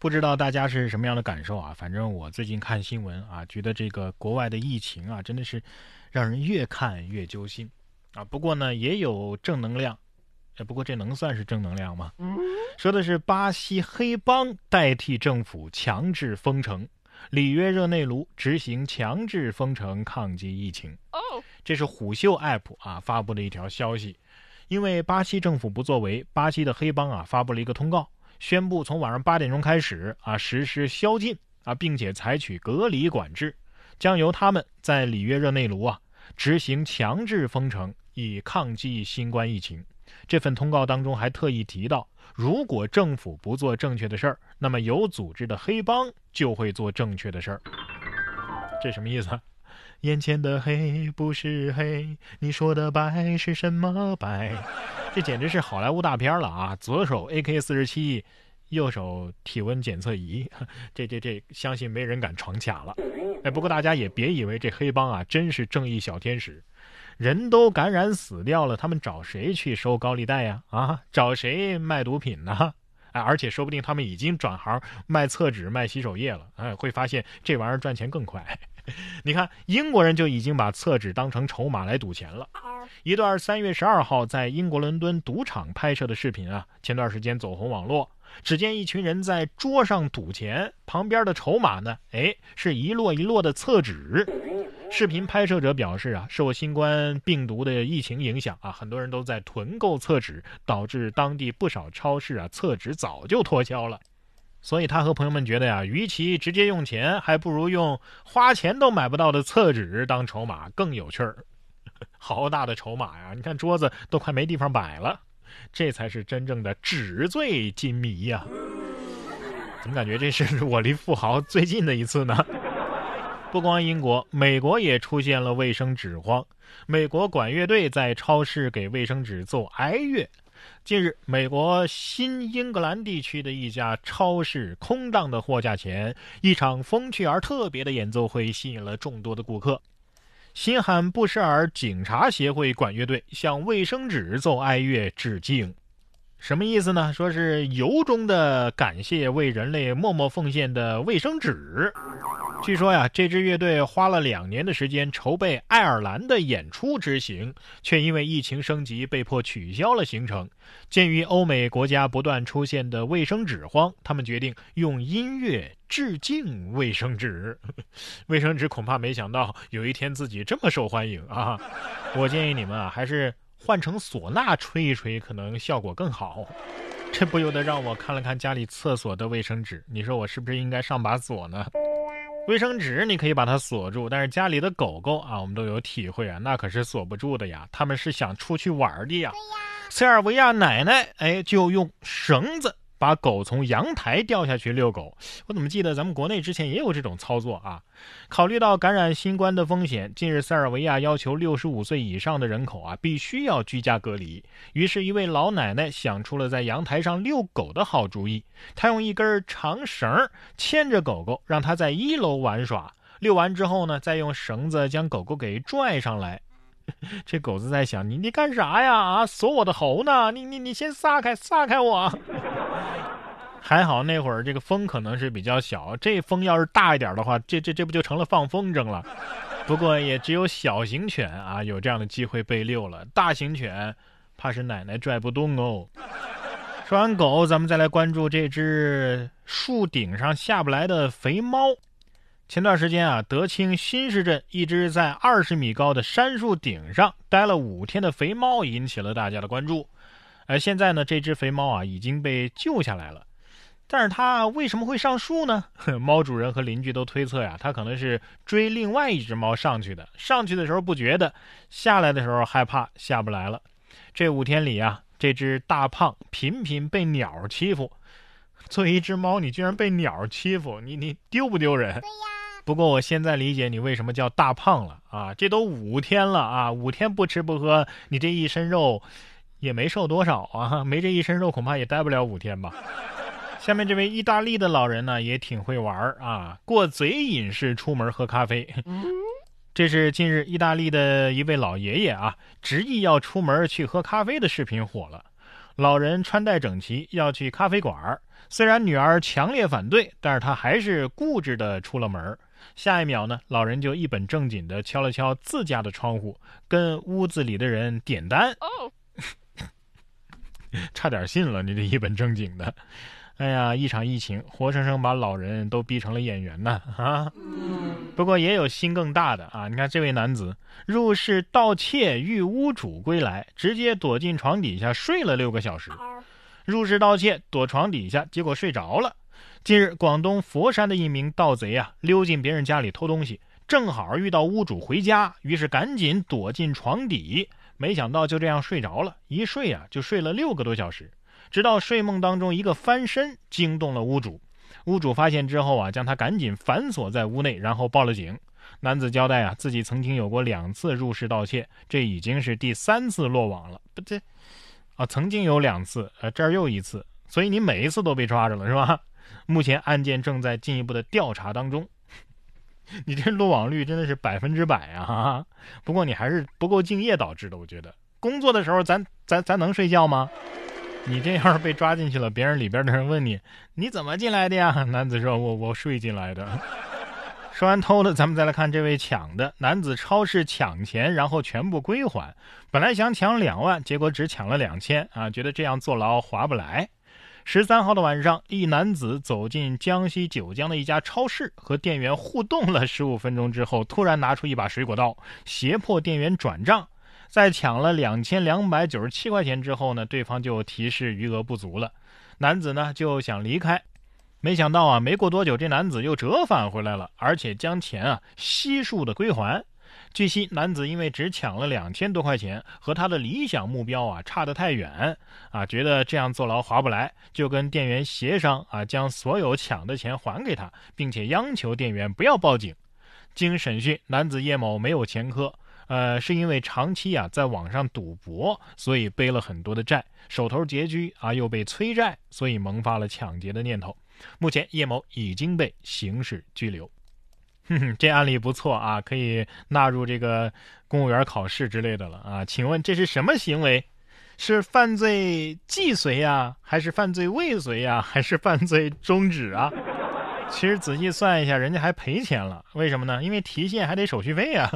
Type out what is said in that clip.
不知道大家是什么样的感受啊？反正我最近看新闻啊，觉得这个国外的疫情啊，真的是让人越看越揪心啊。不过呢，也有正能量，哎，不过这能算是正能量吗？说的是巴西黑帮代替政府强制封城，里约热内卢执行强制封城抗击疫情。哦，这是虎嗅 App 啊发布的一条消息，因为巴西政府不作为，巴西的黑帮啊发布了一个通告。宣布从晚上八点钟开始啊实施宵禁啊，并且采取隔离管制，将由他们在里约热内卢啊执行强制封城，以抗击新冠疫情。这份通告当中还特意提到，如果政府不做正确的事儿，那么有组织的黑帮就会做正确的事儿。这什么意思？眼前的黑不是黑，你说的白是什么白？这简直是好莱坞大片了啊！左手 AK 四十七，右手体温检测仪，这这这，相信没人敢闯卡了。哎，不过大家也别以为这黑帮啊真是正义小天使，人都感染死掉了，他们找谁去收高利贷呀？啊，找谁卖毒品呢？哎，而且说不定他们已经转行卖厕纸、卖洗手液了。哎，会发现这玩意儿赚钱更快。你看，英国人就已经把厕纸当成筹码来赌钱了。一段三月十二号在英国伦敦赌场拍摄的视频啊，前段时间走红网络。只见一群人在桌上赌钱，旁边的筹码呢，哎，是一摞一摞的厕纸。视频拍摄者表示啊，受新冠病毒的疫情影响啊，很多人都在囤购厕纸，导致当地不少超市啊厕纸早就脱销了。所以他和朋友们觉得呀，与其直接用钱，还不如用花钱都买不到的厕纸当筹码更有趣儿。好大的筹码呀！你看桌子都快没地方摆了，这才是真正的纸醉金迷呀！怎么感觉这是我离富豪最近的一次呢？不光英国，美国也出现了卫生纸荒。美国管乐队在超市给卫生纸奏哀乐。近日，美国新英格兰地区的一家超市空荡的货架前，一场风趣而特别的演奏会吸引了众多的顾客。新罕布什尔警察协会管乐队向卫生纸奏哀乐致敬。什么意思呢？说是由衷的感谢为人类默默奉献的卫生纸。据说呀，这支乐队花了两年的时间筹备爱尔兰的演出之行，却因为疫情升级被迫取消了行程。鉴于欧美国家不断出现的卫生纸荒，他们决定用音乐致敬卫生纸。卫生纸恐怕没想到有一天自己这么受欢迎啊！我建议你们啊，还是换成唢呐吹一吹，可能效果更好。这不由得让我看了看家里厕所的卫生纸，你说我是不是应该上把锁呢？卫生纸你可以把它锁住，但是家里的狗狗啊，我们都有体会啊，那可是锁不住的呀，他们是想出去玩的呀。塞尔维亚奶奶哎，就用绳子。把狗从阳台掉下去遛狗，我怎么记得咱们国内之前也有这种操作啊？考虑到感染新冠的风险，近日塞尔维亚要求六十五岁以上的人口啊必须要居家隔离。于是，一位老奶奶想出了在阳台上遛狗的好主意。她用一根长绳牵着狗狗，让它在一楼玩耍。遛完之后呢，再用绳子将狗狗给拽上来。这狗子在想：你你干啥呀？啊，锁我的喉呢？你你你先撒开，撒开我！还好那会儿这个风可能是比较小，这风要是大一点的话，这这这不就成了放风筝了？不过也只有小型犬啊有这样的机会被遛了，大型犬怕是奶奶拽不动哦。说完狗，咱们再来关注这只树顶上下不来的肥猫。前段时间啊，德清新市镇一只在二十米高的杉树顶上待了五天的肥猫引起了大家的关注。而现在呢，这只肥猫啊已经被救下来了。但是它为什么会上树呢？猫主人和邻居都推测呀，它可能是追另外一只猫上去的。上去的时候不觉得，下来的时候害怕下不来了。这五天里啊，这只大胖频频被鸟欺负。作为一只猫，你居然被鸟欺负，你你丢不丢人？对呀。不过我现在理解你为什么叫大胖了啊！这都五天了啊，五天不吃不喝，你这一身肉也没瘦多少啊，没这一身肉恐怕也待不了五天吧。下面这位意大利的老人呢也挺会玩啊，过嘴瘾式出门喝咖啡。这是近日意大利的一位老爷爷啊，执意要出门去喝咖啡的视频火了。老人穿戴整齐，要去咖啡馆虽然女儿强烈反对，但是他还是固执的出了门下一秒呢，老人就一本正经的敲了敲自家的窗户，跟屋子里的人点单。哦，差点信了，你这一本正经的。哎呀，一场疫情，活生生把老人都逼成了演员呢啊！不过也有心更大的啊！你看这位男子入室盗窃，遇屋主归来，直接躲进床底下睡了六个小时。入室盗窃，躲床底下，结果睡着了。近日，广东佛山的一名盗贼啊，溜进别人家里偷东西，正好遇到屋主回家，于是赶紧躲进床底，没想到就这样睡着了，一睡啊就睡了六个多小时。直到睡梦当中一个翻身惊动了屋主，屋主发现之后啊，将他赶紧反锁在屋内，然后报了警。男子交代啊，自己曾经有过两次入室盗窃，这已经是第三次落网了。不对，啊，曾经有两次，呃，这儿又一次，所以你每一次都被抓着了是吧？目前案件正在进一步的调查当中。你这落网率真的是百分之百啊！不过你还是不够敬业导致的，我觉得工作的时候咱咱咱能睡觉吗？你这要是被抓进去了，别人里边的人问你，你怎么进来的呀？男子说：“我我睡进来的。”说完偷的，咱们再来看这位抢的男子。超市抢钱，然后全部归还。本来想抢两万，结果只抢了两千啊！觉得这样坐牢划不来。十三号的晚上，一男子走进江西九江的一家超市，和店员互动了十五分钟之后，突然拿出一把水果刀，胁迫店员转账。在抢了两千两百九十七块钱之后呢，对方就提示余额不足了，男子呢就想离开，没想到啊，没过多久这男子又折返回来了，而且将钱啊悉数的归还。据悉，男子因为只抢了两千多块钱，和他的理想目标啊差得太远啊，觉得这样坐牢划不来，就跟店员协商啊，将所有抢的钱还给他，并且央求店员不要报警。经审讯，男子叶某没有前科。呃，是因为长期啊在网上赌博，所以背了很多的债，手头拮据啊，又被催债，所以萌发了抢劫的念头。目前叶某已经被刑事拘留。哼哼，这案例不错啊，可以纳入这个公务员考试之类的了啊。请问这是什么行为？是犯罪既遂呀，还是犯罪未遂呀，还是犯罪终止啊？其实仔细算一下，人家还赔钱了，为什么呢？因为提现还得手续费啊。